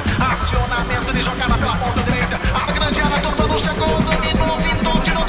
Acionamento de jogada pela ponta direita. A grande área, Turbano chegou, dominou, pintou, tirou.